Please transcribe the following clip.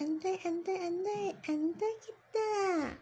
안 돼, 안 돼, 안 돼, 안 되겠다.